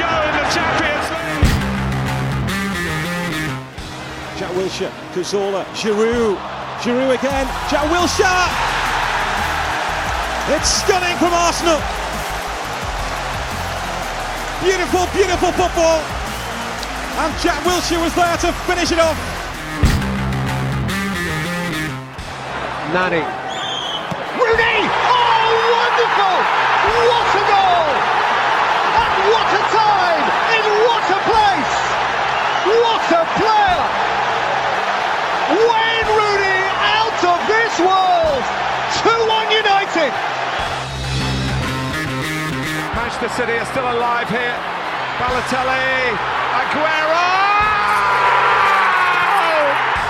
Go in the Champions League. Jack Wilshere, Cazorla, Giroud, Giroud again, Jack Wilshere! It's stunning from Arsenal. Beautiful, beautiful football. And Jack Wilshere was there to finish it off. Nani. Manchester City are still alive here. Balotelli, Aguero!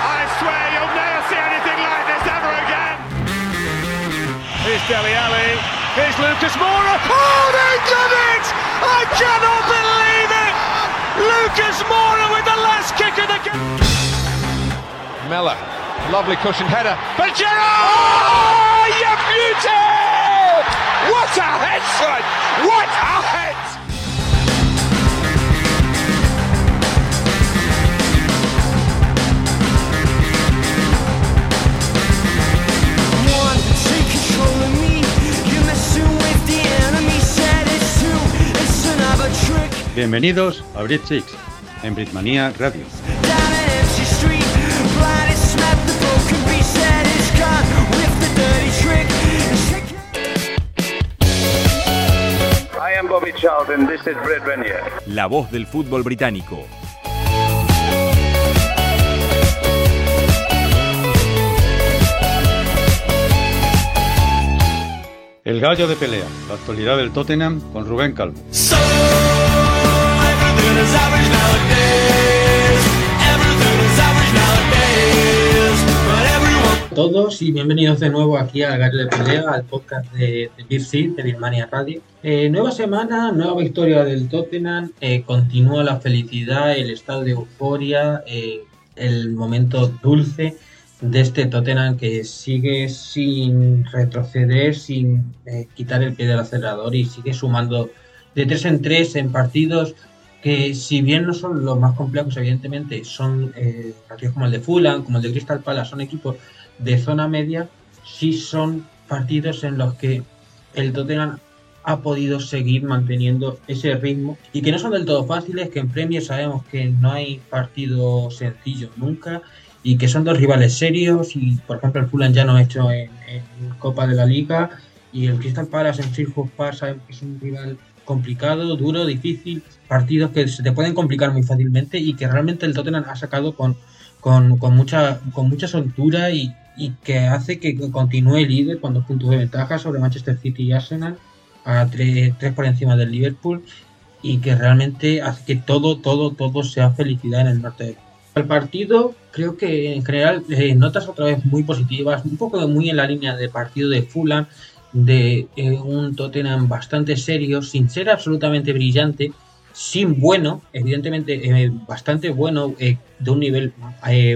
I swear you'll never see anything like this ever again. Here's Deli Ali. Here's Lucas Moura. Oh, they did it! I cannot believe it! Lucas Moura with the last kick of the game. Mella, lovely cushion header. But Gerrard! Oh, you beauty! What a head, son! What a head! Bienvenidos a Brit Six en Britmania Radio. La voz del fútbol británico. El gallo de pelea, la actualidad del Tottenham con Rubén Calvo. Todos y bienvenidos de nuevo aquí al Gallo de Pelea, al podcast de, de Seed, de Birmania Radio. Eh, nueva semana, nueva victoria del Tottenham, eh, continúa la felicidad, el estado de euforia, eh, el momento dulce de este Tottenham que sigue sin retroceder, sin eh, quitar el pie del acelerador y sigue sumando de tres en tres en partidos que si bien no son los más complejos, evidentemente son eh, partidos como el de Fulham, como el de Crystal Palace, son equipos de zona media, sí son partidos en los que el Tottenham ha podido seguir manteniendo ese ritmo y que no son del todo fáciles, que en Premier sabemos que no hay partido sencillo nunca y que son dos rivales serios y por ejemplo el Fulham ya no ha hecho en, en Copa de la Liga y el Crystal Palace en Silhouette Park sabemos que es un rival complicado, duro, difícil, partidos que se te pueden complicar muy fácilmente y que realmente el Tottenham ha sacado con, con, con mucha, con mucha soltura y, y, que hace que continúe líder con dos puntos de ventaja sobre Manchester City y Arsenal, a tres, tres por encima del Liverpool y que realmente hace que todo, todo, todo sea felicidad en el norte el partido creo que en general eh, notas otra vez muy positivas, un poco muy en la línea de partido de Fulham, de eh, un Tottenham bastante serio, sin ser absolutamente brillante, sin bueno, evidentemente eh, bastante bueno, de un nivel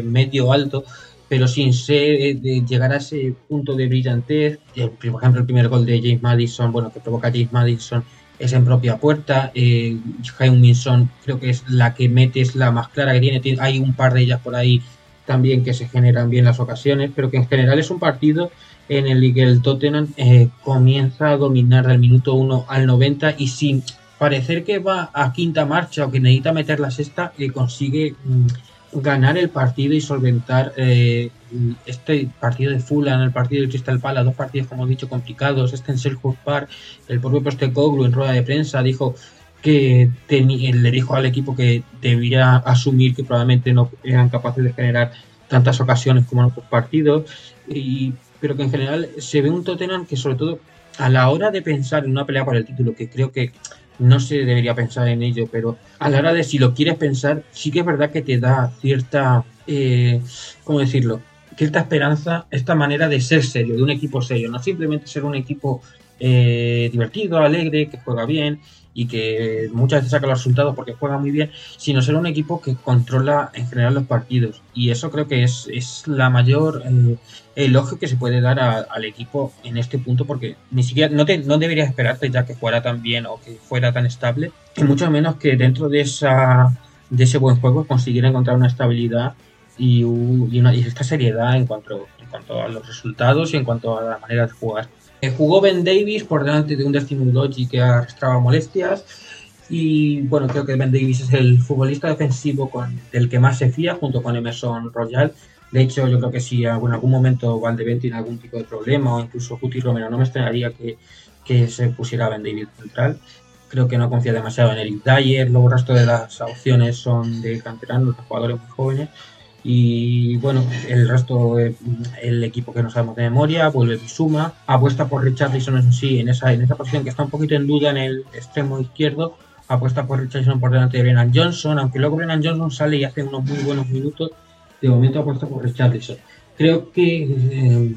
medio alto, pero sin de llegar a ese punto de brillantez. por ejemplo, el primer gol de James Madison, bueno, que provoca James Madison, es en propia puerta. Eh, Minson creo que es la que mete, es la más clara que tiene. Hay un par de ellas por ahí también que se generan bien las ocasiones, pero que en general es un partido en el que el Tottenham eh, comienza a dominar del minuto 1 al 90 y sin parecer que va a quinta marcha o que necesita meter la sexta, eh, consigue mm, ganar el partido y solventar eh, este partido de Fulham, el partido de Crystal Palace, dos partidos, como he dicho, complicados. Este en Selhurst Park, el propio Postecoglou en rueda de prensa dijo que le dijo al equipo que debía asumir que probablemente no eran capaces de generar tantas ocasiones como en otros partidos, y, pero que en general se ve un Tottenham que sobre todo a la hora de pensar en una pelea por el título, que creo que no se debería pensar en ello, pero a la hora de si lo quieres pensar, sí que es verdad que te da cierta, eh, ¿cómo decirlo? Cierta esperanza esta manera de ser serio, de un equipo serio, no simplemente ser un equipo eh, divertido, alegre, que juega bien y que muchas veces saca los resultados porque juega muy bien, sino ser un equipo que controla en general los partidos. Y eso creo que es, es la mayor eh, elogio que se puede dar al equipo en este punto, porque ni siquiera no, te, no deberías esperarte ya que jugara tan bien o que fuera tan estable, y mucho menos que dentro de, esa, de ese buen juego consiguiera encontrar una estabilidad y, una, y esta seriedad en cuanto, en cuanto a los resultados y en cuanto a la manera de jugar. Eh, jugó Ben Davis por delante de un Destiny Udoji que arrastraba molestias. Y bueno, creo que Ben Davis es el futbolista defensivo con, del que más se fía, junto con Emerson Royal. De hecho, yo creo que si en algún momento Valdebén tiene algún tipo de problema, o incluso Juti Romero, no me extrañaría que, que se pusiera Ben Davis central. Creo que no confía demasiado en Eric Dyer. Luego el resto de las opciones son de canteranos, de jugadores muy jóvenes. Y bueno, el resto, el equipo que no sabemos de memoria, vuelve Bisuma, apuesta por Richarlison en sí, en esa, en esa posición que está un poquito en duda en el extremo izquierdo, apuesta por Richarlison por delante de Brennan Johnson, aunque luego Brennan Johnson sale y hace unos muy buenos minutos, de momento apuesta por Richarlison. Creo que eh,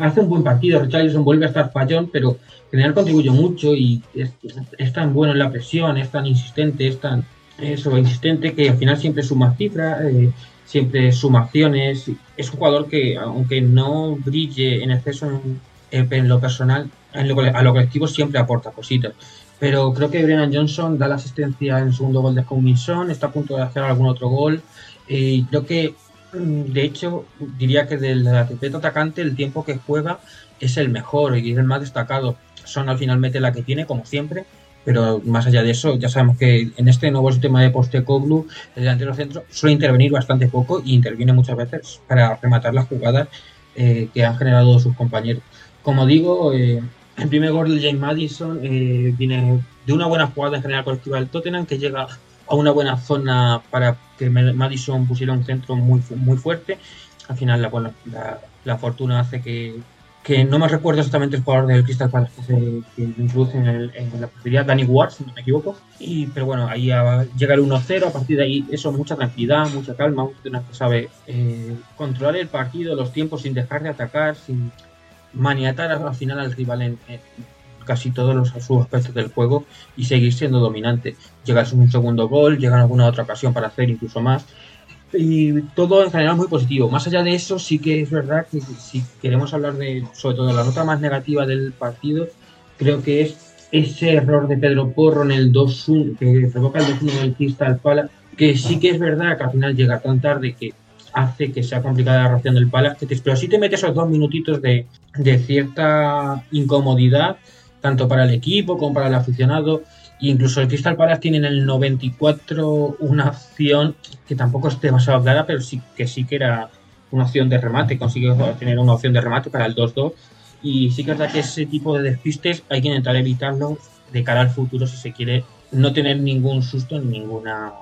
hace un buen partido, Richarlison vuelve a estar fallón, pero en general contribuye mucho y es, tan bueno en la presión, es tan insistente, es tan eso, insistente que al final siempre suma cifra. Eh, siempre suma acciones. Es un jugador que, aunque no brille en exceso en, lo personal, en lo, a lo colectivo siempre aporta cositas. Pero creo que Brennan Johnson da la asistencia en el segundo gol de Commission, está a punto de hacer algún otro gol. Y creo que, mm, de hecho, diría que del atleta atacante el tiempo que juega es el mejor y es el más destacado. Son al final la que tiene, como siempre, pero más allá de eso, ya sabemos que en este nuevo sistema de Postecoglou, el delantero centro suele intervenir bastante poco y interviene muchas veces para rematar las jugadas eh, que han generado sus compañeros. Como digo, eh, el primer gol de James Madison eh, viene de una buena jugada en general colectiva del Tottenham que llega a una buena zona para que Madison pusiera un centro muy, muy fuerte. Al final, la, la fortuna hace que, que no me recuerdo exactamente el jugador del Crystal Palace que se introduce en, la portería, Danny Ward, si no me equivoco. Y, pero bueno, ahí llega el 1-0, a partir de ahí eso, mucha tranquilidad, mucha calma, que sabe eh, controlar el partido, los tiempos sin dejar de atacar, sin maniatar al final al rival en, casi todos los aspectos del juego y seguir siendo dominante. Llega un segundo gol, llega en alguna otra ocasión para hacer incluso más y todo en general muy positivo. Más allá de eso, sí que es verdad que si queremos hablar de, sobre todo, la nota más negativa del partido, creo que es ese error de Pedro Porro en el 2-1, que provoca el 2-1 del Crystal Pala, que sí que es verdad que al final llega tan tarde que hace que sea complicada la reacción del Palace, pero sí te metes esos dos minutitos de, de cierta incomodidad, tanto para el equipo como para el aficionado, incluso el Crystal Palace tiene en el 94 una opción que tampoco es demasiado clara, pero sí que sí que era una opción de remate, consigue tener una opción de remate para el 2-2. Y sí que es verdad que ese tipo de despistes hay que intentar evitarlo de cara al futuro si se quiere no tener ningún susto en ninguna.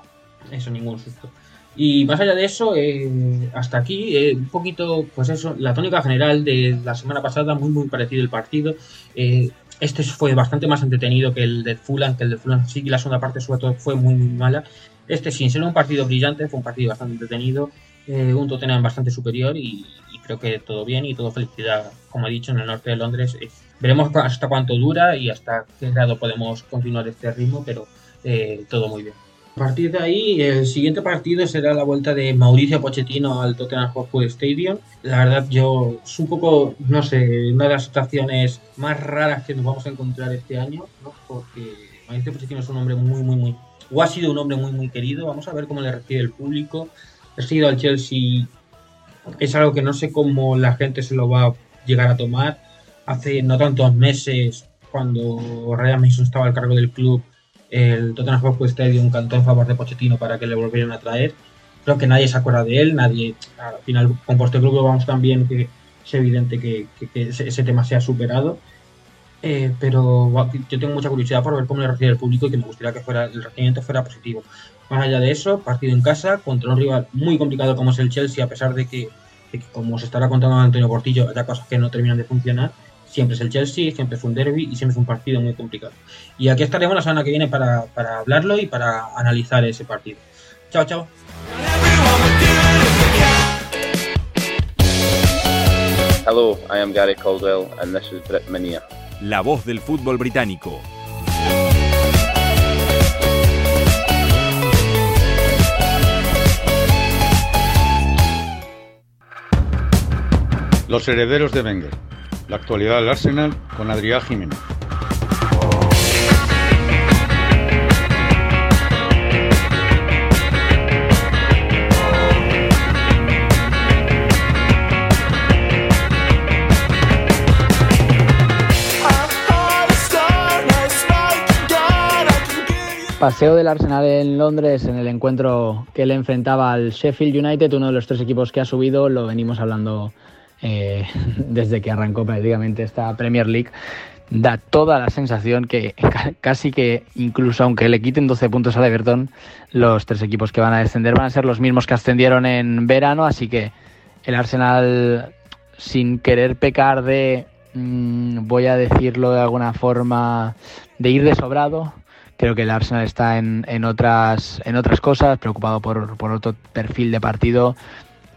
Eso, ningún susto. Y más allá de eso, eh, hasta aquí, eh, un poquito, pues eso, la tónica general de la semana pasada, muy, muy parecido el partido. Eh, este fue bastante más entretenido que el de Fulham, que el de Fulham sí, la segunda parte sobre todo fue muy, muy mala. Este, sin ser un partido brillante, fue un partido bastante entretenido, eh, un Tottenham bastante superior y, creo que todo bien y todo felicidad, como he dicho, en el norte de Londres. Eh, veremos hasta cuánto dura y hasta qué grado podemos continuar este ritmo, pero eh, todo muy bien. A partir de ahí, el siguiente partido será la vuelta de Mauricio Pochettino al Tottenham Hotspur Stadium. La verdad, yo es un poco, no sé, una de las situaciones más raras que nos vamos a encontrar este año, ¿no? porque Mauricio Pochettino es un hombre muy, muy, muy, o ha sido un hombre muy, muy querido. Vamos a ver cómo le recibe el público. Ha sido al Chelsea, es algo que no sé cómo la gente se lo va a llegar a tomar. Hace no tantos meses, cuando Ryan Mason estaba al cargo del club, el Tottenham Hotspur Stadium cantó en favor de Pochettino para que le volvieran a traer creo que nadie se acuerda de él, nadie, al final con Postecoglou vamos tan bien que es evidente que, ese, tema se ha superado. Eh, pero yo tengo mucha curiosidad por ver cómo le recibe el público y que me gustaría que fuera el recibimiento fuera positivo. Más allá de eso, partido en casa contra un rival muy complicado como es el Chelsea, a pesar de que, como se estará contando Antonio Portillo, haya cosas que no terminan de funcionar. Siempre es el Chelsea, siempre es un derby y siempre es un partido muy complicado. Y aquí estaremos la semana que viene para, para hablarlo y para analizar ese partido. Chao, chao. Hello, I am Gary Caldwell and this is Brit Minia. La voz del fútbol británico. Los herederos de Wenger. La actualidad del Arsenal con Adrián Jiménez. Paseo del Arsenal en Londres en el encuentro que le enfrentaba al Sheffield United, uno de los tres equipos que ha subido, lo venimos hablando eh, desde que arrancó prácticamente esta Premier League. Da toda la sensación que casi que incluso aunque le quiten 12 puntos al Everton, los tres equipos que van a descender van a ser los mismos que ascendieron en verano, así que el Arsenal sin querer pecar de, mm, voy a decirlo de alguna forma, de ir de sobrado, Creo que el Arsenal está en, en otras, en otras cosas, preocupado por, por otro perfil de partido.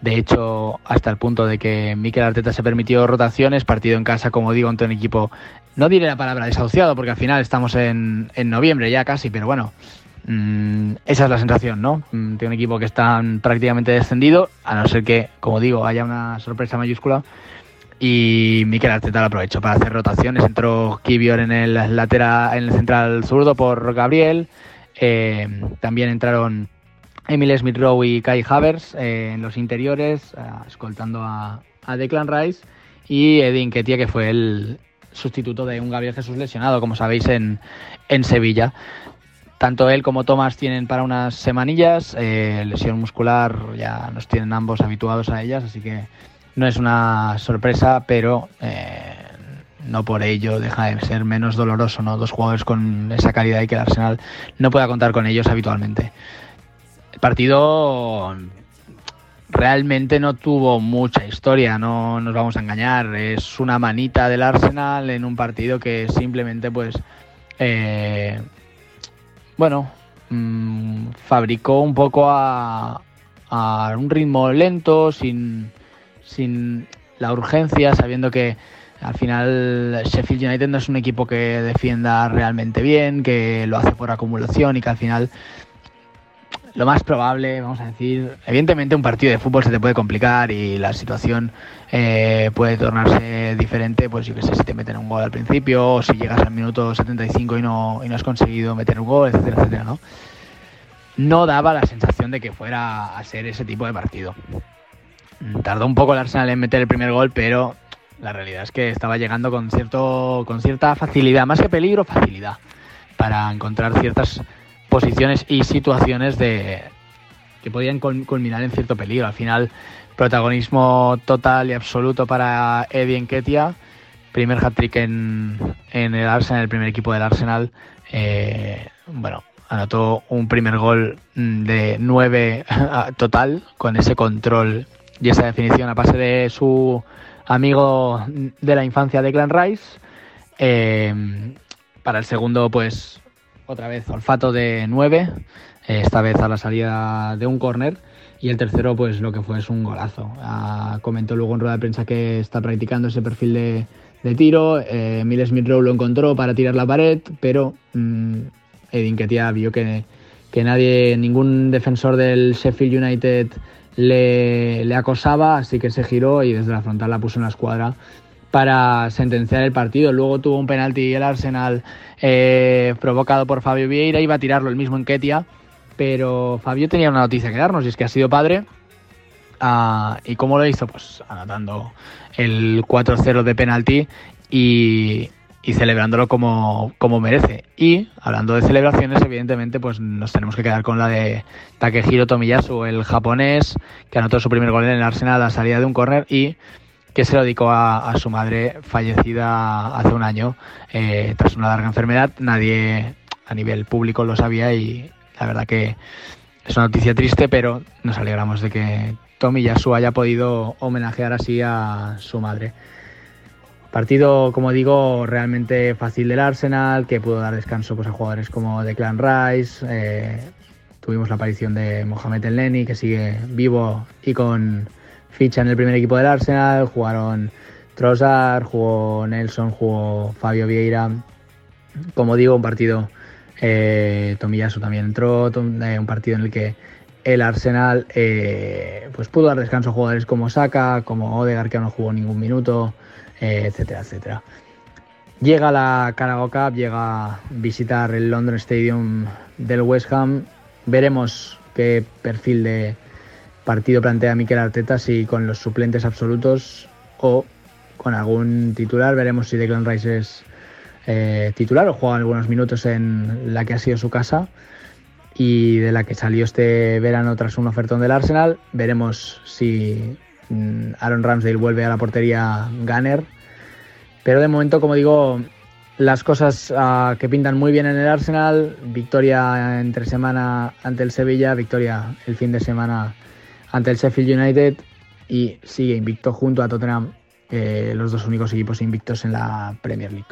De hecho, hasta el punto de que Mikel Arteta se permitió rotaciones, partido en casa, como digo, ante un equipo, no diré la palabra desahuciado, porque al final estamos en, en noviembre ya casi, pero bueno, mm, esa es la sensación, ¿no? Mm, de un equipo que está prácticamente descendido, a no ser que, como digo, haya una sorpresa mayúscula y Mikel Arteta lo aprovechó para hacer rotaciones. Entró Kivior en el lateral, en el central zurdo por Gabriel. Eh, también entraron Emil Smith Rowe y Kai Havers eh, en los interiores, eh, escoltando a, Declan Rice. Y Edin Ketia, que fue el sustituto de un Gabriel Jesús lesionado, como sabéis, en, en Sevilla. Tanto él como Thomas tienen para unas semanillas. lesión muscular, ya nos tienen ambos habituados a ellas, así que no es una sorpresa, pero eh, no por ello deja de ser menos doloroso, ¿no? Dos jugadores con esa calidad y que el Arsenal no pueda contar con ellos habitualmente. Partido realmente no tuvo mucha historia, no nos vamos a engañar. Es una manita del Arsenal en un partido que simplemente, pues, eh, bueno, mm, fabricó un poco a un ritmo lento, sin sin la urgencia, sabiendo que al final Sheffield United no es un equipo que defienda realmente bien, que lo hace por acumulación y que al final lo más probable, vamos a decir, evidentemente un partido de fútbol se te puede complicar y la situación eh, puede tornarse diferente, pues yo que sé, si te meten un gol al principio o si llegas al minuto 75 y no, y no has conseguido meter un gol, etcétera, etcétera, ¿no? No daba la sensación de que fuera a ser ese tipo de partido. Tardó un poco el Arsenal en meter el primer gol, pero la realidad es que estaba llegando con, cierto, con cierta facilidad, más que peligro, facilidad, para encontrar ciertas posiciones y situaciones de, que podían culminar en cierto peligro. Al final, protagonismo total y absoluto para Eddie Enketia. Primer hat-trick en, en, el Arsenal, el primer equipo del Arsenal. Eh, bueno, anotó un primer gol de 9 total, con ese control y esa definición a pase de su amigo de la infancia de Clan Rice. Eh, para el segundo, pues otra vez olfato de 9, eh, esta vez a la salida de un córner. Y el tercero, pues lo que fue es un golazo. Ah, comentó luego en rueda de prensa que está practicando ese perfil de, tiro. Eh, Miles Smith Rowe lo encontró para tirar la pared, pero mmm, Edin Ketia vio que, que nadie, ningún defensor del Sheffield United le, acosaba, así que se giró y desde la frontal la puso en la escuadra para sentenciar el partido. Luego tuvo un penalti el Arsenal eh, provocado por Fabio Vieira, iba a tirarlo el mismo en Ketia, pero Fabio tenía una noticia que darnos y es que ha sido padre. Ah, ¿Y cómo lo hizo? Pues anotando el 4-0 de penalti y y celebrándolo como, como, merece. Y hablando de celebraciones, evidentemente, pues nos tenemos que quedar con la de Takehiro Tomiyasu, el japonés que anotó su primer gol en el Arsenal a la salida de un córner y que se lo dedicó a, su madre fallecida hace un año eh, tras una larga enfermedad. Nadie a nivel público lo sabía y la verdad que es una noticia triste, pero nos alegramos de que Tomiyasu haya podido homenajear así a su madre. Partido, como digo, realmente fácil del Arsenal, que pudo dar descanso pues, a jugadores como Declan Rice. Eh, tuvimos la aparición de Mohamed El Neni, que sigue vivo y con ficha en el primer equipo del Arsenal. Jugaron Trossard, jugó Nelson, jugó Fabio Vieira. Como digo, un partido. Eh, también entró, eh, un partido en el que el Arsenal eh, pues pudo dar descanso a jugadores como Saka, como Odegaard, que no jugó ningún minuto. Eh, etcétera, etcétera. Llega la Carabao Cup, llega a visitar el London Stadium del West Ham. Veremos qué perfil de partido plantea Mikel Arteta, si con los suplentes absolutos o con algún titular. Veremos si Declan Rice es eh, titular o juega algunos minutos en la que ha sido su casa y de la que salió este verano tras un ofertón del Arsenal. Veremos si Mm, Aaron Ramsdale vuelve a la portería Gunner. Pero de momento, como digo, las cosas ah, que pintan muy bien en el Arsenal. Victoria entre semana ante el Sevilla, victoria el fin de semana ante el Sheffield United y sigue invicto junto a Tottenham, eh, los dos únicos equipos invictos en la Premier League.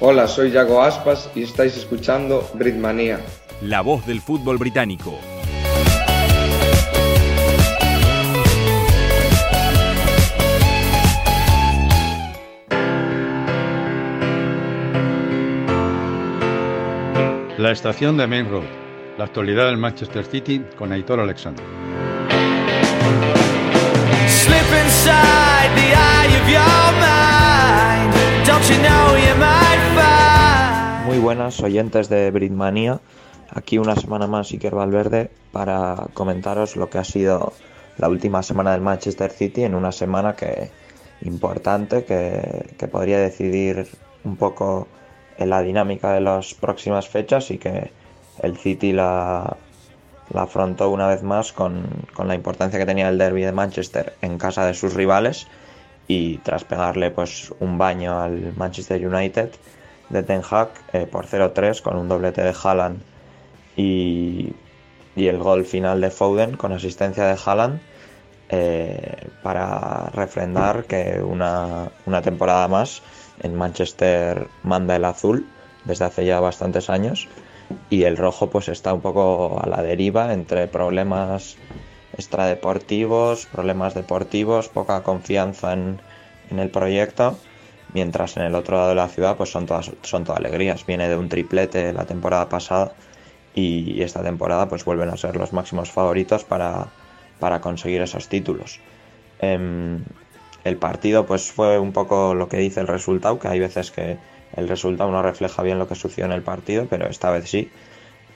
Hola, soy Yago Aspas y estáis escuchando Britmania. La voz del fútbol británico. La estación de Main Road. La actualidad del Manchester City con Aitor Alexander. Muy buenas oyentes de Britmania, aquí una semana más Iker Valverde para comentaros lo que ha sido la última semana del Manchester City en una semana que importante que, podría decidir un poco en la dinámica de las próximas fechas y que el City la, la afrontó una vez más con, con, la importancia que tenía el derby de Manchester en casa de sus rivales y tras pegarle pues un baño al Manchester United de Ten Hag eh, por 0-3 con un doblete de Haaland y, el gol final de Foden con asistencia de Haaland eh, para refrendar que una, una, temporada más en Manchester manda el azul desde hace ya bastantes años y el rojo pues está un poco a la deriva entre problemas extradeportivos, problemas deportivos, poca confianza en, en el proyecto mientras en el otro lado de la ciudad pues son todas, son todas alegrías. Viene de un triplete la temporada pasada y esta temporada pues vuelven a ser los máximos favoritos para, para conseguir esos títulos. Em, el partido pues fue un poco lo que dice el resultado, que hay veces que el resultado no refleja bien lo que sucedió en el partido, pero esta vez sí.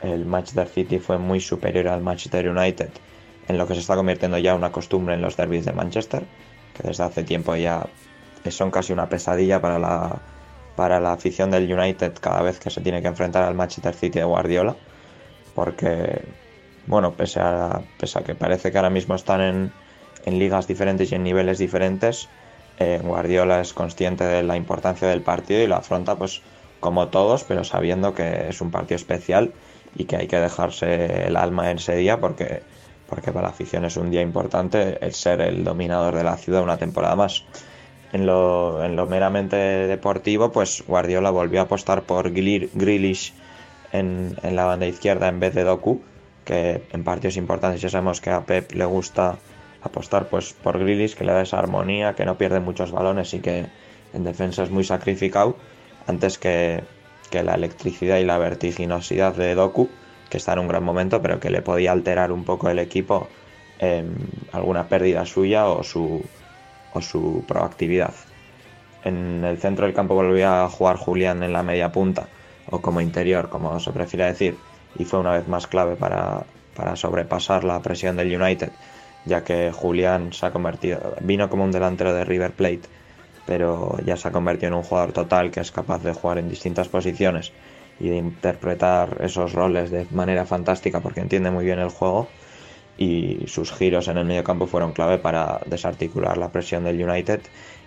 El Manchester City fue muy superior al Manchester United en lo que se está convirtiendo ya una costumbre en los derbis de Manchester, que desde hace tiempo ya son casi una pesadilla para la, para la afición del United cada vez que se tiene que enfrentar al Manchester City de Guardiola. Porque, bueno, pese a, que parece que ahora mismo están en, en ligas diferentes y en niveles diferentes, eh, Guardiola es consciente de la importancia del partido y lo afronta pues como todos, pero sabiendo que es un partido especial y que hay que dejarse el alma en ese día porque, porque para la afición es un día importante el ser el dominador de la ciudad una temporada más. En lo, en lo meramente deportivo, pues Guardiola volvió a apostar por Grealish en, la banda izquierda en vez de Doku, que en partidos importantes ya sabemos que a Pep le gusta apostar pues por Grealish, que le da esa armonía, que no pierde muchos balones y que en defensa es muy sacrificado, antes que, que la electricidad y la vertiginosidad de Doku, que está en un gran momento, pero que le podía alterar un poco el equipo en alguna pérdida suya o su, o su proactividad. En el centro del campo volvía a jugar Julián en la media punta o como interior, como se prefiere decir, y fue una vez más clave para, para sobrepasar la presión del United, ya que Julián se ha convertido, vino como un delantero de River Plate, pero ya se ha convertido en un jugador total que es capaz de jugar en distintas posiciones y de interpretar esos roles de manera fantástica porque entiende muy bien el juego y sus giros en el medio campo fueron clave para desarticular la presión del United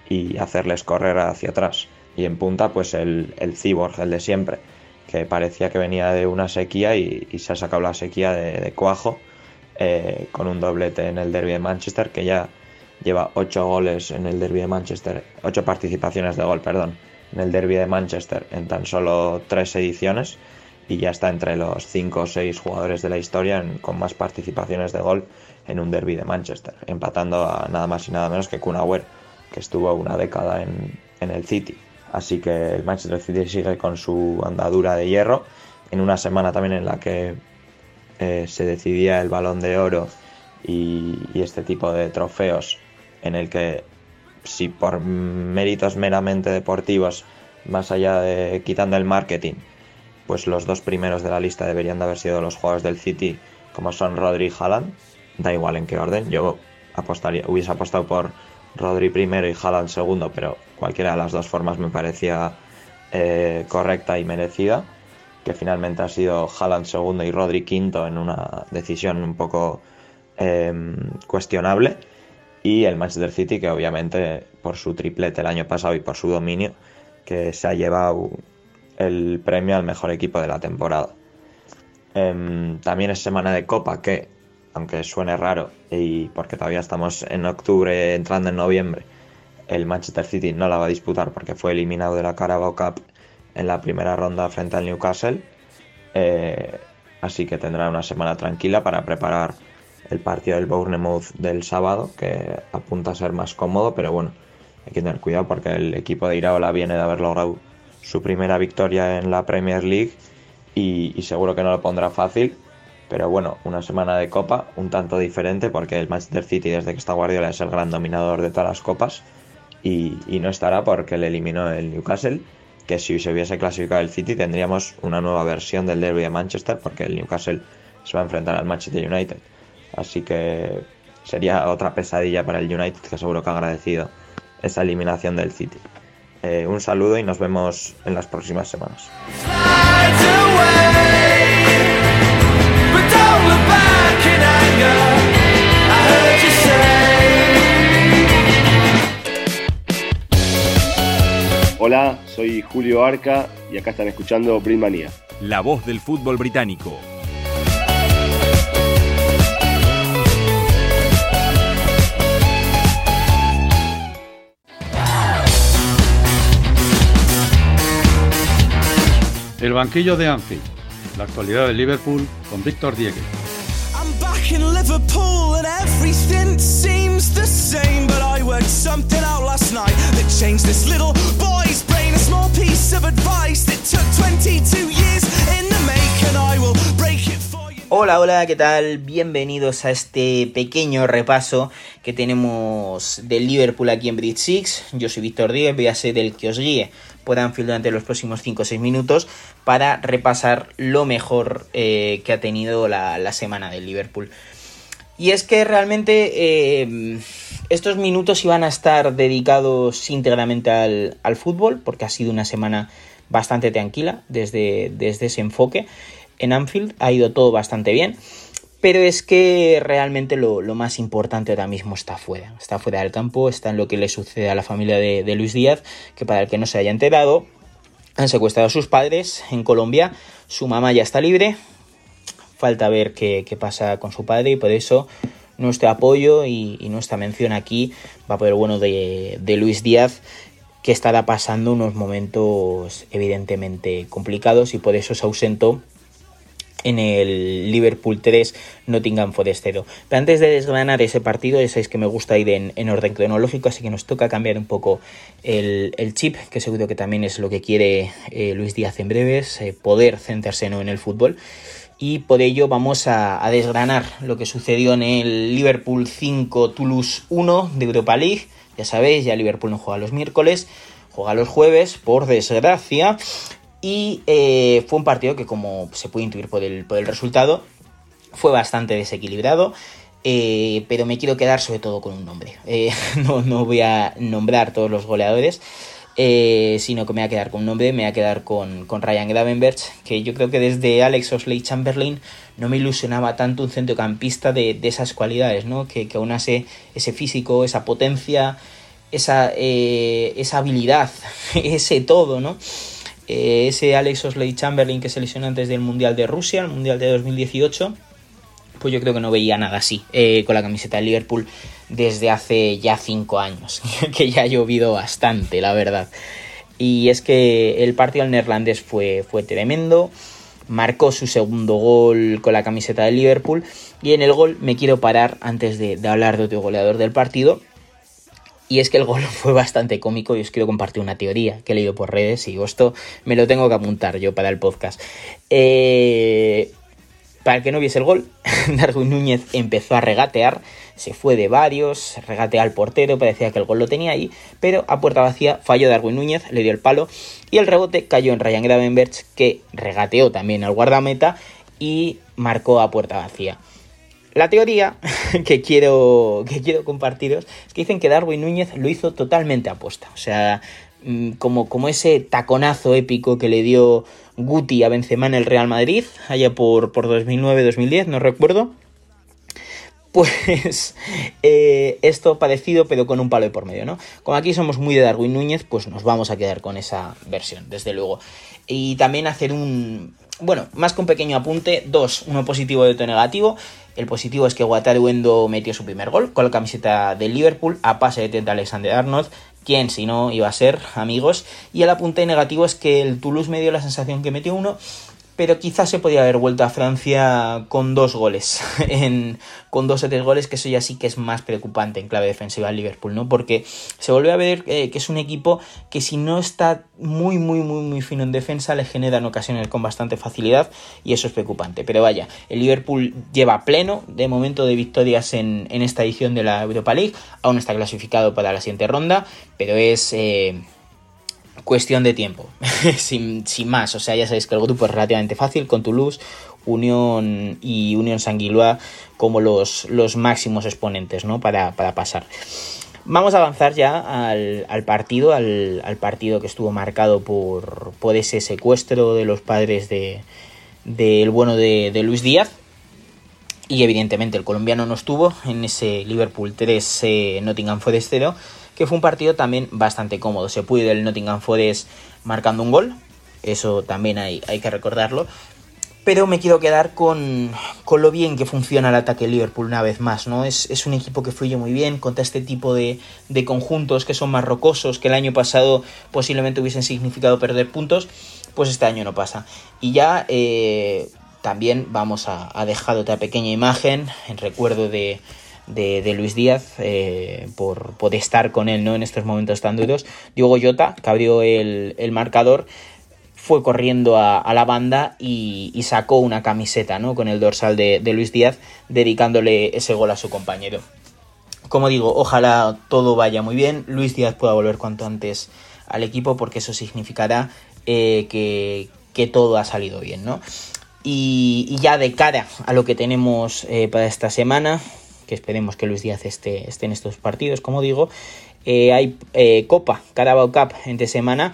y hacerles correr hacia atrás. Y en punta, pues el, el cyborg, el de siempre, que parecía que venía de una sequía y, se ha sacado la sequía de, cuajo eh, con un doblete en el derby de Manchester, que ya lleva ocho goles en el derby de Manchester, ocho participaciones de gol, perdón, en el derby de Manchester en tan solo tres ediciones y ya está entre los cinco o seis jugadores de la historia con más participaciones de gol en un derby de Manchester, empatando a nada más y nada menos que Kun que estuvo una década en, en el City. Así que el Manchester City sigue con su andadura de hierro. En una semana también en la que eh, se decidía el balón de oro y, este tipo de trofeos en el que si por méritos meramente deportivos, más allá de quitando el marketing, pues los dos primeros de la lista deberían de haber sido los jugadores del City, como son Rodri y Haaland, da igual en qué orden, yo apostaría, hubiese apostado por Rodri primero y Haaland segundo, pero cualquiera de las dos formas me parecía eh, correcta y merecida, que finalmente ha sido Haaland segundo y Rodri quinto en una decisión un poco em, cuestionable y el Manchester City que obviamente por su triplete el año pasado y por su dominio que se ha llevado el premio al mejor equipo de la temporada. Em, también es semana de Copa que, aunque suene raro y porque todavía estamos en octubre entrando en noviembre, el Manchester City no la va a disputar porque fue eliminado de la Carabao Cup en la primera ronda frente al Newcastle. Eh, así que tendrá una semana tranquila para preparar el partido del Bournemouth del sábado, que apunta a ser más cómodo, pero bueno, hay que tener cuidado porque el equipo de Iraola viene de haber logrado su primera victoria en la Premier League y, seguro que no lo pondrá fácil. Pero bueno, una semana de copa un tanto diferente porque el Manchester City desde que está Guardiola es el gran dominador de todas las copas y, no estará porque le eliminó el Newcastle que si se hubiese clasificado el City tendríamos una nueva versión del derby de Manchester porque el Newcastle se va a enfrentar al Manchester United. Así que sería otra pesadilla para el United que seguro que ha agradecido esa eliminación del City. Eh, un saludo y nos vemos en las próximas semanas. Hola, soy Julio Arca y acá están escuchando Manía. La voz del fútbol británico. El banquillo de Anfield, la actualidad del Liverpool con Víctor Diegue. in Liverpool and everything seems the same. But I worked something out last night that changed this little boy's brain. A small piece of advice that took 22 years in the make, and I will break it for you. Hola, hola, ¿qué tal? Bienvenidos a este pequeño repaso que tenemos del Liverpool aquí en Bridge 6. Yo soy Víctor Díez, voy a ser el que os guíe por Anfield durante los próximos 5 o 6 minutos para repasar lo mejor eh, que ha tenido la, semana del Liverpool. Y es que realmente eh, estos minutos iban a estar dedicados íntegramente al, fútbol, porque ha sido una semana bastante tranquila desde, desde ese enfoque. En Anfield ha ido todo bastante bien. Pero es que realmente lo, más importante ahora mismo está fuera. Está fuera del campo, está en lo que le sucede a la familia de, Luis Díaz, que para el que no se haya enterado, han secuestrado a sus padres en Colombia. Su mamá ya está libre. Falta ver qué, pasa con su padre y por eso nuestro apoyo y, nuestra mención aquí va por el bueno de, de Luis Díaz, que estará pasando unos momentos evidentemente complicados y por eso se ausentó en el Liverpool 3, Nottingham Forest 0. Pero antes de desgranar ese partido, ya sabéis que me gusta ir en, orden cronológico, así que nos toca cambiar un poco el, chip, que seguro que también es lo que quiere eh, Luis Díaz en breves, eh, poder centrarse ¿no? en el fútbol. y por ello vamos a, desgranar lo que sucedió en el Liverpool 5 Toulouse 1 de Europa League. Ya sabéis, ya Liverpool no juega los miércoles, juega los jueves, por desgracia. Y eh, fue un partido que, como se puede intuir por el, por el resultado, fue bastante desequilibrado. Eh, pero me quiero quedar sobre todo con un nombre. Eh, no, no, voy a nombrar todos los goleadores, sino que me voy a quedar con un nombre, me voy a quedar con, con Ryan Gravenberch, que yo creo que desde Alex Osley Chamberlain no me ilusionaba tanto un centrocampista de, de esas cualidades, ¿no? que, que aunase ese físico, esa potencia, esa, esa habilidad, ese todo, ¿no? Ese Alex Osley Chamberlain que se lesionó antes del Mundial de Rusia, el Mundial de 2018 pues yo creo que no veía nada así eh, con la camiseta de Liverpool desde hace ya cinco años, que ya ha llovido bastante, la verdad. Y es que el partido al neerlandés fue, fue tremendo, marcó su segundo gol con la camiseta de Liverpool y en el gol me quiero parar antes de, de hablar de otro goleador del partido. Y es que el gol fue bastante cómico y os quiero compartir una teoría que he leído por redes y esto me lo tengo que apuntar yo para el podcast. Eh, para que no viese el gol, Darwin Núñez empezó a regatear, se fue de varios, regateó al portero, parecía que el gol lo tenía ahí, pero a puerta vacía falló Darwin Núñez, le dio el palo y el rebote cayó en Ryan Gravenberch que regateó también al guardameta y marcó a puerta vacía. La teoría que quiero, que quiero compartiros es que dicen que Darwin Núñez lo hizo totalmente apuesta. O sea, mm, como, como ese taconazo épico que le dio Guti a Benzema en el Real Madrid, allá por, por 2009-2010, no recuerdo. Pues eh, esto parecido, pero con un palo de por medio, ¿no? Como aquí somos muy de Darwin Núñez, pues nos vamos a quedar con esa versión, desde luego. Y también hacer un, bueno, más que un pequeño apunte, dos, uno positivo y otro negativo. El positivo es que Wataru Endo metió su primer gol con la camiseta de Liverpool a pase de Trent Alexander Arnold. ¿Quién si no iba a ser, amigos? Y el apunte negativo es que el Toulouse me dio la sensación que metió uno pero quizás se podía haber vuelto a Francia con dos goles, con dos o tres goles, que eso ya sí que es más preocupante en clave defensiva al Liverpool, ¿no? Porque se vuelve a ver eh, que es un equipo que si no está muy, muy, muy, muy fino en defensa, le generan ocasiones con bastante facilidad y eso es preocupante. Pero vaya, el Liverpool lleva pleno de momento de victorias en, en esta edición de la Europa League, aún está clasificado para la siguiente ronda, pero es... Eh, cuestión de tiempo, sin, más. O sea, ya sabéis que el grupo es relativamente fácil, con Toulouse, Unión y Unión Sanguilua como los, los máximos exponentes ¿no? para, pasar. Vamos a avanzar ya al, partido, al, partido que estuvo marcado por, por ese secuestro de los padres del de, bueno de, Luis Díaz. Y evidentemente el colombiano no estuvo en ese Liverpool 3 eh, Nottingham Forest 0 que fue un partido también bastante cómodo. Se pudo ir el Nottingham Forest marcando un gol, eso también hay, hay que recordarlo. Pero me quiero quedar con, con, lo bien que funciona el ataque Liverpool una vez más, ¿no? Es, es un equipo que fluye muy bien contra este tipo de, de, conjuntos que son más rocosos, que el año pasado posiblemente hubiesen significado perder puntos, pues este año no pasa. Y ya eh, también vamos a, a dejar otra pequeña imagen en recuerdo de, de, Luis Díaz eh, por, poder estar con él ¿no? en estos momentos tan duros. Diego Jota, que abrió el, marcador, fue corriendo a, la banda y, sacó una camiseta ¿no? con el dorsal de, Luis Díaz, dedicándole ese gol a su compañero. Como digo, ojalá todo vaya muy bien, Luis Díaz pueda volver cuanto antes al equipo porque eso significará eh, que, todo ha salido bien, ¿no? Y, ya de cara a lo que tenemos eh, para esta semana, que esperemos que Luis Díaz esté, esté en estos partidos, como digo. Eh, hay eh, Copa, Carabao Cup entre semana,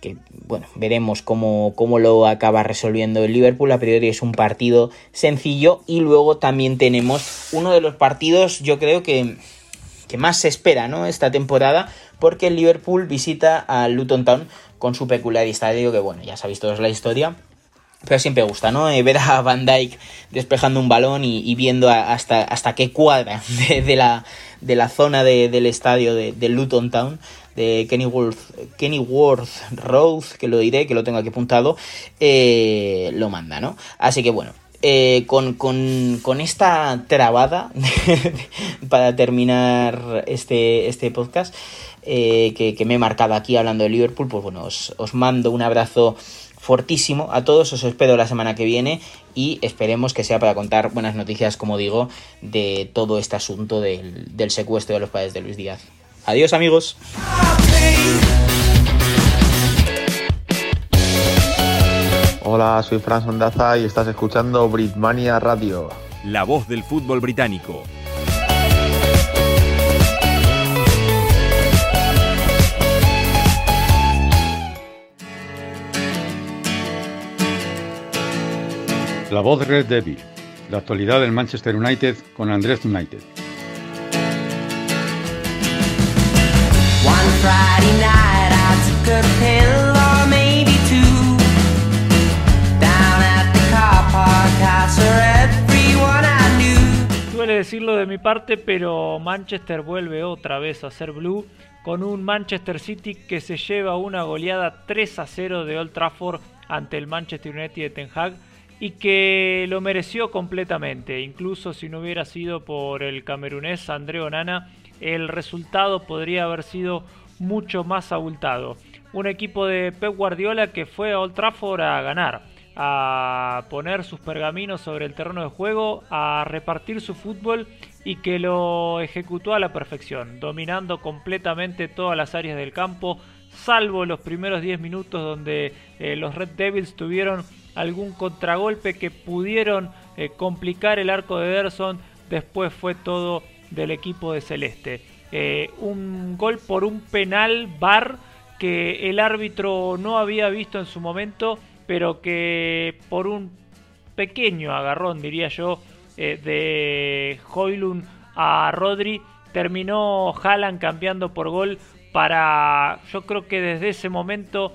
que bueno, veremos cómo, cómo, lo acaba resolviendo el Liverpool. A priori es un partido sencillo y luego también tenemos uno de los partidos, yo creo que, que más se espera ¿no? esta temporada, porque el Liverpool visita al Luton Town con su peculiar estadio, que bueno, ya sabéis todos la historia, pero siempre gusta, ¿no? Eh, ver a Van Dyke despejando un balón y, viendo hasta, hasta qué cuadra de, la, de la zona del estadio de, Luton Town, de Kennyworth, Kennyworth Road, que lo diré, que lo tengo aquí apuntado, eh, lo manda, ¿no? Así que bueno, eh, con, con, esta trabada para terminar este, este podcast que, me he marcado aquí hablando de Liverpool, pues bueno, os mando un abrazo fortísimo a todos, os espero la semana que viene y esperemos que sea para contar buenas noticias, como digo, de todo este asunto del, del secuestro de los padres de Luis Díaz. Adiós amigos. Hola, soy Fran Sondaza y estás escuchando Britmania Radio. La voz del fútbol británico. La voz de Red Devil. La actualidad del Manchester United con Andrés United. One Friday night I took a pill or maybe two. Down at the car park I saw everyone I knew. Duele decirlo de mi parte, pero Manchester vuelve otra vez a ser blue con un Manchester City que se lleva una goleada 3 a 0 de Old Trafford ante el Manchester United de Ten Hag y que lo mereció completamente. Incluso si no hubiera sido por el camerunés André Onana, el resultado podría haber sido mucho más abultado. Un equipo de Pep Guardiola que fue a Old Trafford a ganar, a poner sus pergaminos sobre el terreno de juego, a repartir su fútbol y que lo ejecutó a la perfección, dominando completamente todas las áreas del campo, salvo los primeros 10 minutos donde eh, los Red Devils tuvieron algún contragolpe que pudieron eh, complicar el arco de Ederson. Después fue todo del equipo de Celeste. Eh, un gol por un penal bar que el árbitro no había visto en su momento, pero que por un pequeño agarrón, diría yo, eh, de Hoylund a Rodri, terminó Haaland cambiando por gol para, yo creo que desde ese momento,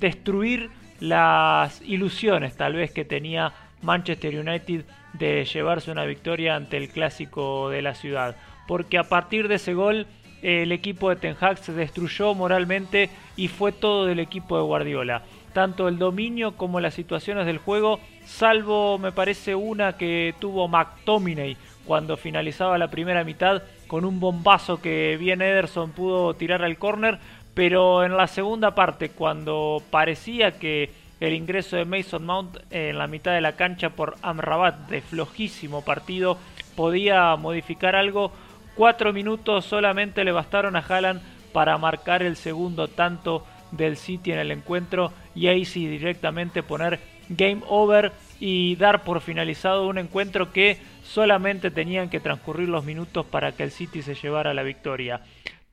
destruir las ilusiones tal vez que tenía Manchester United de llevarse una victoria ante el clásico de la ciudad. Porque a partir de ese gol el equipo de Ten Hag se destruyó moralmente y fue todo del equipo de Guardiola. Tanto el dominio como las situaciones del juego, salvo me parece una que tuvo McTominay cuando finalizaba la primera mitad con un bombazo que bien Ederson pudo tirar al córner, pero en la segunda parte, cuando parecía que el ingreso de Mason Mount en la mitad de la cancha por Amrabat de flojísimo partido podía modificar algo, cuatro minutos solamente le bastaron a Haaland para marcar el segundo tanto del City en el encuentro y ahí sí directamente poner game over y dar por finalizado un encuentro que solamente tenían que transcurrir los minutos para que el City se llevara la victoria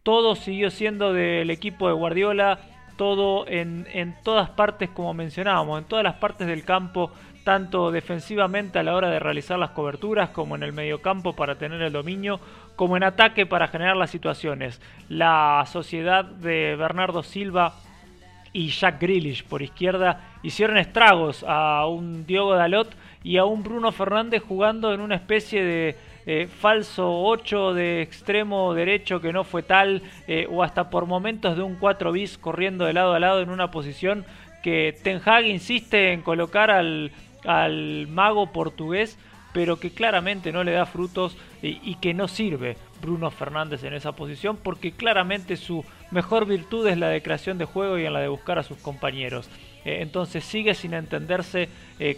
todo siguió siendo del equipo de Guardiola, todo en, todas partes como mencionábamos, en todas las partes del campo, tanto defensivamente a la hora de realizar las coberturas, como en el mediocampo para tener el dominio, como en ataque para generar las situaciones. La sociedad de Bernardo Silva y Jack Grealish por izquierda hicieron estragos a un Diogo Dalot y a un Bruno Fernández jugando en una especie de eh, falso 8 de extremo derecho que no fue tal, eh, o hasta por momentos de un 4 bis corriendo de lado a lado en una posición que Ten Hag insiste en colocar al, al mago portugués, pero que claramente no le da frutos y, que no sirve Bruno Fernández en esa posición, porque claramente su mejor virtud es la de creación de juego y en la de buscar a sus compañeros. Eh, entonces sigue sin entenderse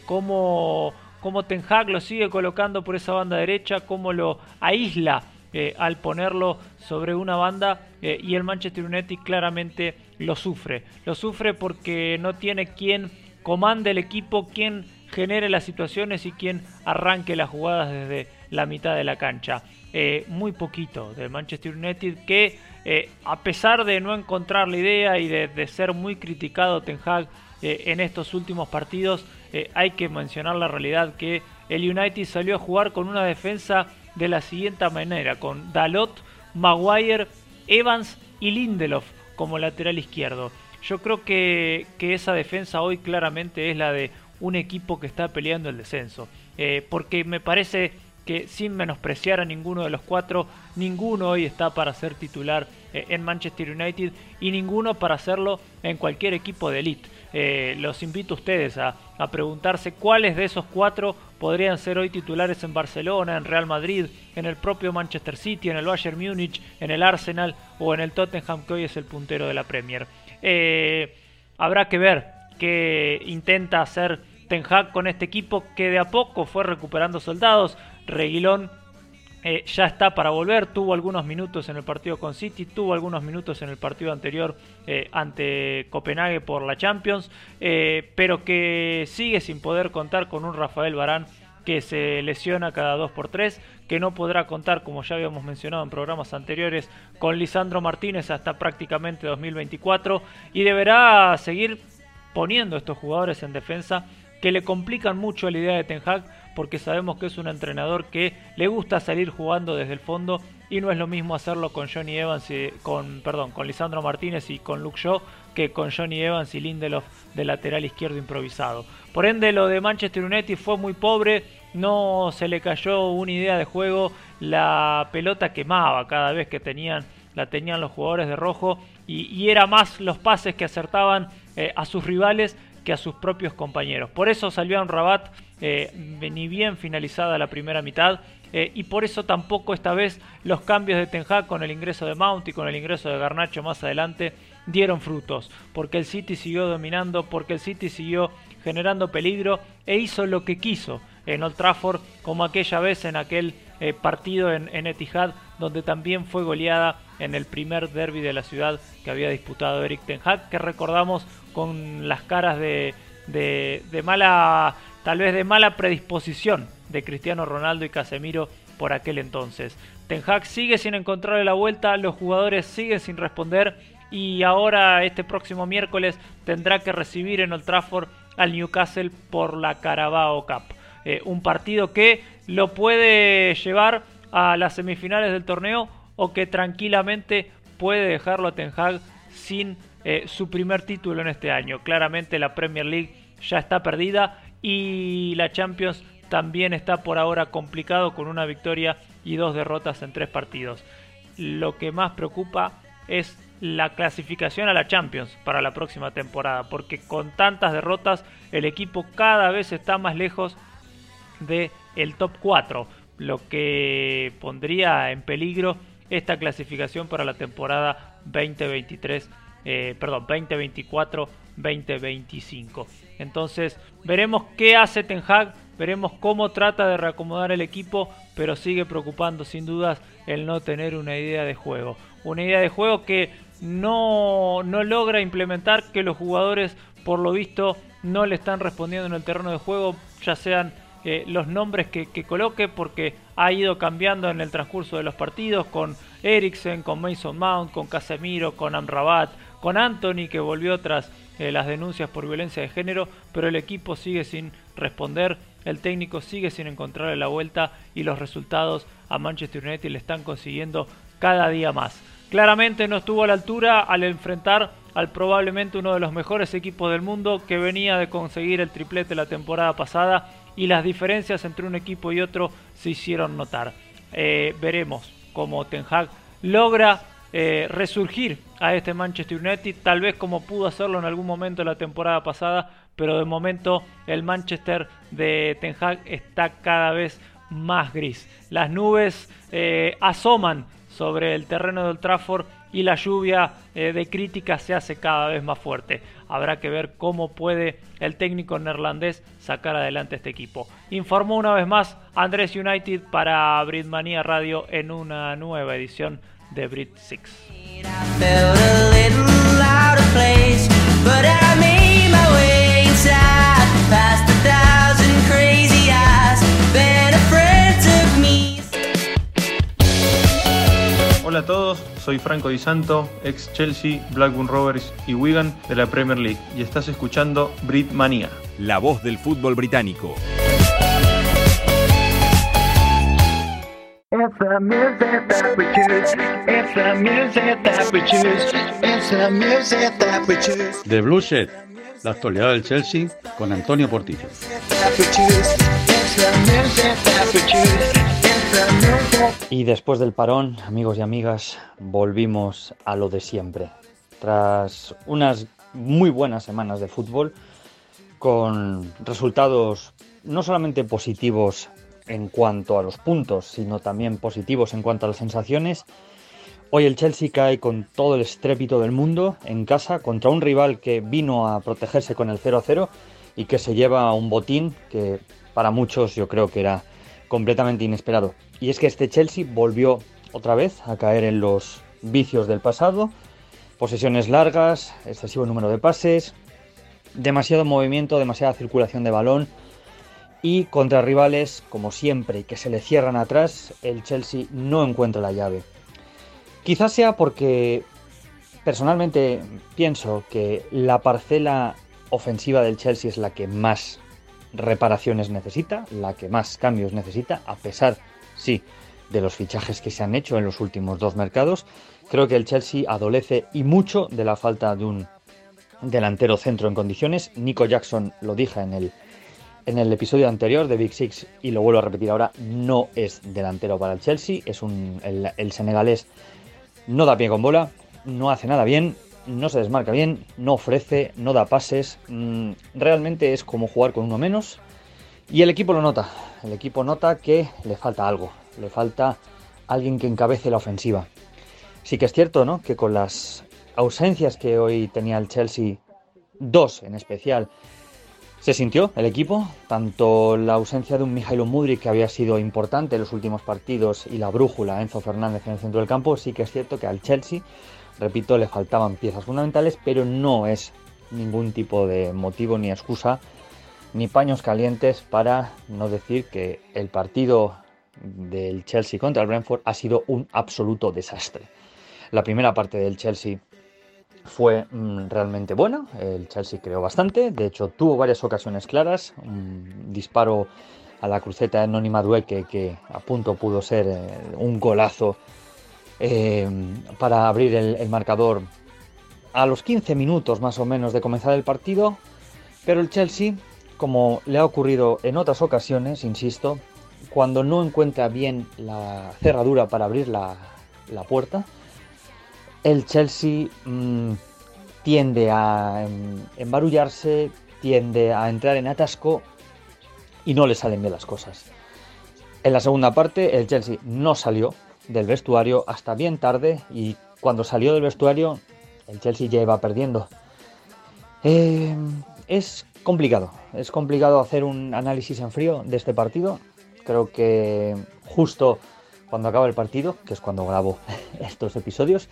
cómo cómo Ten Hag lo sigue colocando por esa banda derecha, cómo lo aísla eh, al ponerlo sobre una banda eh, y el Manchester United claramente lo sufre. Lo sufre porque no tiene quien comande el equipo, quien genere las situaciones y quien arranque las jugadas desde la mitad de la cancha. Eh, muy poquito del Manchester United que a pesar de no encontrar la idea y de, de ser muy criticado Ten Hag en estos últimos partidos, eh, hay que mencionar la realidad que el United salió a jugar con una defensa de la siguiente manera, con Dalot, Maguire, Evans y Lindelof como lateral izquierdo. Yo creo que, esa defensa hoy claramente es la de un equipo que está peleando el descenso. Eh, porque me parece que sin menospreciar a ninguno de los cuatro, ninguno hoy está para ser titular eh, en Manchester United y ninguno para hacerlo en cualquier equipo de elite. Eh, los invito a ustedes a, preguntarse cuáles de esos cuatro podrían ser hoy titulares en Barcelona, en Real Madrid, en el propio Manchester City, en el Bayern Múnich, en el Arsenal o en el Tottenham que hoy es el puntero de la Premier. Eh, habrá que ver que intenta hacer Ten Hag con este equipo que de a poco fue recuperando soldados. Reguilón eh, ya está para volver, tuvo algunos minutos en el partido con City, tuvo algunos minutos en el partido anterior eh, ante Copenhague por la Champions, eh, pero que sigue sin poder contar con un Rafael Barán que se lesiona cada 2 por 3 que no podrá contar, como ya habíamos mencionado en programas anteriores, con Lisandro Martínez hasta prácticamente 2024 y deberá seguir poniendo estos jugadores en defensa que le complican mucho la idea de Ten Hag porque sabemos que es un entrenador que le gusta salir jugando desde el fondo y no es lo mismo hacerlo con Johnny Evans y con perdón, con Lisandro Martínez y con Luke Shaw que con Johnny Evans y Lindelof de lateral izquierdo improvisado. Por ende lo de Manchester United fue muy pobre, no se le cayó una idea de juego, la pelota quemaba cada vez que tenían la tenían los jugadores de rojo y, era más los pases que acertaban eh, a sus rivales que a sus propios compañeros. Por eso salió a un Rabat eh, ni bien finalizada la primera mitad eh, y por eso tampoco esta vez los cambios de Ten Hag con el ingreso de Mount y con el ingreso de Garnacho más adelante dieron frutos, porque el City siguió dominando, porque el City siguió generando peligro e hizo lo que quiso en Old Trafford, como aquella vez en aquel eh, partido en, Etihad, donde también fue goleada en el primer derby de la ciudad que había disputado Eric Ten Hag, que recordamos con las caras de, de, mala, tal vez de mala predisposición de Cristiano Ronaldo y Casemiro por aquel entonces. Ten Hag sigue sin encontrarle la vuelta, los jugadores siguen sin responder y ahora este próximo miércoles tendrá que recibir en Old Trafford al Newcastle por la Carabao Cup. Eh, un partido que lo puede llevar a las semifinales del torneo o que tranquilamente puede dejarlo a Ten Hag sin eh, su primer título en este año. Claramente la Premier League ya está perdida y la Champions también está por ahora complicado con una victoria y dos derrotas en tres partidos. Lo que más preocupa es la clasificación a la Champions para la próxima temporada, porque con tantas derrotas el equipo cada vez está más lejos de top 4, lo que pondría en peligro esta clasificación para la temporada 2023, eh, perdón, 2024-2025. Entonces, veremos qué hace Ten Hag, veremos cómo trata de reacomodar el equipo, pero sigue preocupando sin dudas el no tener una idea de juego. Una idea de juego que no, no logra implementar, que los jugadores por lo visto no le están respondiendo en el terreno de juego, ya sean eh, los nombres que, coloque porque ha ido cambiando en el transcurso de los partidos con Eriksen, con Mason Mount, con Casemiro, con Amrabat, con Anthony que volvió tras eh, las denuncias por violencia de género, pero el equipo sigue sin responder, el técnico sigue sin encontrarle la vuelta y los resultados a Manchester United le están consiguiendo cada día más. Claramente no estuvo a la altura al enfrentar al probablemente uno de los mejores equipos del mundo que venía de conseguir el triplete la temporada pasada y las diferencias entre un equipo y otro se hicieron notar. Eh, veremos cómo Ten Hag logra eh, resurgir a este Manchester United, tal vez como pudo hacerlo en algún momento la temporada pasada, pero de momento el Manchester de Ten Hag está cada vez más gris. Las nubes eh, asoman sobre el terreno del Trafford y la lluvia eh, de críticas se hace cada vez más fuerte. Habrá que ver cómo puede el técnico neerlandés sacar adelante este equipo. Informó una vez más Andrés United para Britmania Radio en una nueva edición de Brit 6. Hola a todos, soy Franco Di Santo, ex Chelsea, Blackburn Rovers y Wigan de la Premier League y estás escuchando Brit Manía. La voz del fútbol británico. The Blue Shed, la actualidad del Chelsea con Antonio Portillo. Y después del parón, amigos y amigas, volvimos a lo de siempre. Tras unas muy buenas semanas de fútbol, con resultados no solamente positivos en cuanto a los puntos, sino también positivos en cuanto a las sensaciones, Hoy el Chelsea cae con todo el estrépito del mundo en casa contra un rival que vino a protegerse con el 0-0 y que se lleva un botín que para muchos yo creo que era completamente inesperado. Y es que este Chelsea volvió otra vez a caer en los vicios del pasado, posesiones largas, excesivo número de pases, demasiado movimiento, demasiada circulación de balón y contra rivales como siempre que se le cierran atrás, el Chelsea no encuentra la llave. Quizás sea porque personalmente pienso que la parcela ofensiva del Chelsea es la que más reparaciones necesita, la que más cambios necesita, a pesar, sí, de los fichajes que se han hecho en los últimos dos mercados. Creo que el Chelsea adolece y mucho de la falta de un delantero centro en condiciones. Nico Jackson, lo dije en el, en el episodio anterior de Big Six y lo vuelvo a repetir ahora, no es delantero para el Chelsea, es un, el, senegalés no da pie con bola, no hace nada bien, no se desmarca bien, no ofrece, no da pases. Mm, realmente es como jugar con uno menos. Y el equipo lo nota. El equipo nota que le falta algo. Le falta alguien que encabece la ofensiva. Sí que es cierto, ¿no? Que con las ausencias que hoy tenía el Chelsea, dos en especial, se sintió el equipo, tanto la ausencia de un Mijailo Mudrik que había sido importante en los últimos partidos y la brújula Enzo Fernández en el centro del campo, sí que es cierto que al Chelsea, repito, le faltaban piezas fundamentales, pero no es ningún tipo de motivo ni excusa ni paños calientes para no decir que el partido del Chelsea contra el Brentford ha sido un absoluto desastre. La primera parte del Chelsea fue mm, realmente buena. El Chelsea creó bastante. De hecho, tuvo varias ocasiones claras. Un disparo a la cruceta de Noni Madueque que a punto pudo ser eh, un golazo eh, para abrir el, marcador a los 15 minutos más o menos de comenzar el partido. Pero el Chelsea, como le ha ocurrido en otras ocasiones, insisto, cuando no encuentra bien la cerradura para abrir la puerta, el Chelsea mm, tiende a em, embarullarse, tiende a entrar en atasco y no le salen bien las cosas. En la segunda parte el Chelsea no salió del vestuario hasta bien tarde y cuando salió del vestuario el Chelsea ya iba perdiendo. Em, es complicado, es complicado hacer un análisis en frío de este partido. Creo que justo cuando acaba el partido, que es cuando grabo estos episodios,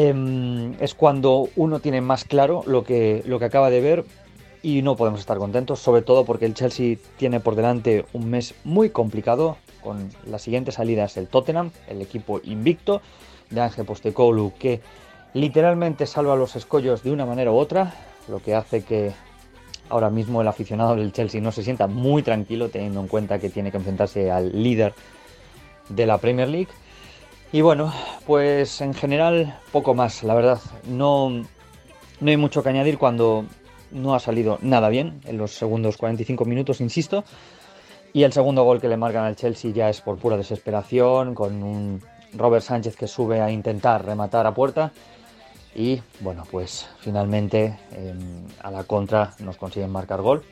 Em, es cuando uno tiene más claro lo que, lo que acaba de ver y no podemos estar contentos, sobre todo porque el Chelsea tiene por delante un mes muy complicado con las siguientes salidas el Tottenham, el equipo invicto de Ángel Postecoglou que literalmente salva los escollos de una manera u otra, lo que hace que ahora mismo el aficionado del Chelsea no se sienta muy tranquilo teniendo en cuenta que tiene que enfrentarse al líder de la Premier League. Y bueno, pues en general poco más, la verdad. No, no hay mucho que añadir cuando no ha salido nada bien en los segundos 45 minutos, insisto. Y el segundo gol que le marcan al Chelsea ya es por pura desesperación, con un Robert Sánchez que sube a intentar rematar a puerta. Y bueno, pues finalmente a la contra nos consiguen marcar gol.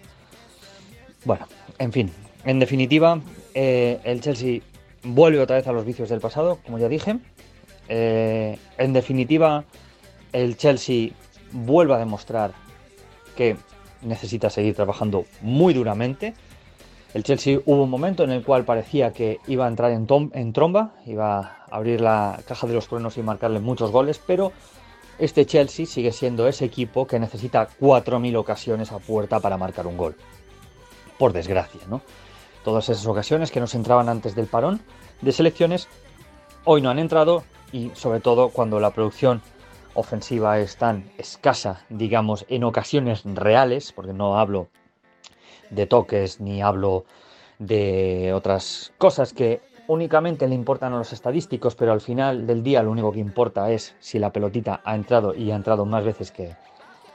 Bueno, en fin, en definitiva, eh, el Chelsea vuelve otra vez a los vicios del pasado, como ya dije. Eh, en definitiva, el Chelsea vuelve a demostrar que necesita seguir trabajando muy duramente. El Chelsea hubo un momento en el cual parecía que iba a entrar en, en tromba, iba a abrir la caja de los truenos y marcarle muchos goles, pero este Chelsea sigue siendo ese equipo que necesita 4.000 ocasiones a puerta para marcar un gol. Por desgracia, ¿no? Todas esas ocasiones que nos entraban antes del parón de selecciones, hoy no han entrado y sobre todo cuando la producción ofensiva es tan escasa, digamos, en ocasiones reales, porque no hablo de toques ni hablo de otras cosas que únicamente le importan a los estadísticos, pero al final del día lo único que importa es si la pelotita ha entrado y ha entrado más veces que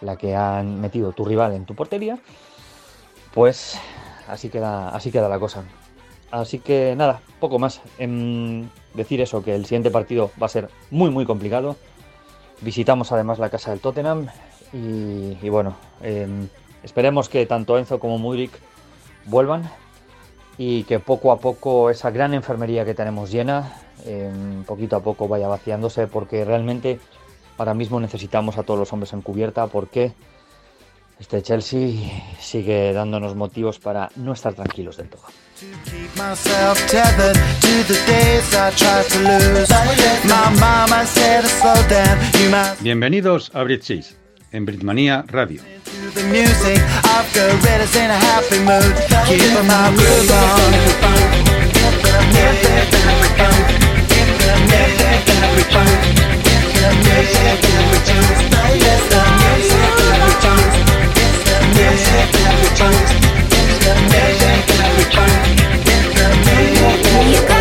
la que han metido tu rival en tu portería, pues así queda, así queda la cosa. Así que nada, poco más. En decir eso, que el siguiente partido va a ser muy muy complicado. Visitamos además la casa del Tottenham y, bueno, em, esperemos que tanto Enzo como Mudrik vuelvan y que poco a poco esa gran enfermería que tenemos llena, em, poquito a poco vaya vaciándose porque realmente ahora mismo necesitamos a todos los hombres en cubierta porque este Chelsea sigue dándonos motivos para no estar tranquilos del todo. Bienvenidos a Brit en Britmania Radio. measure that returns. The.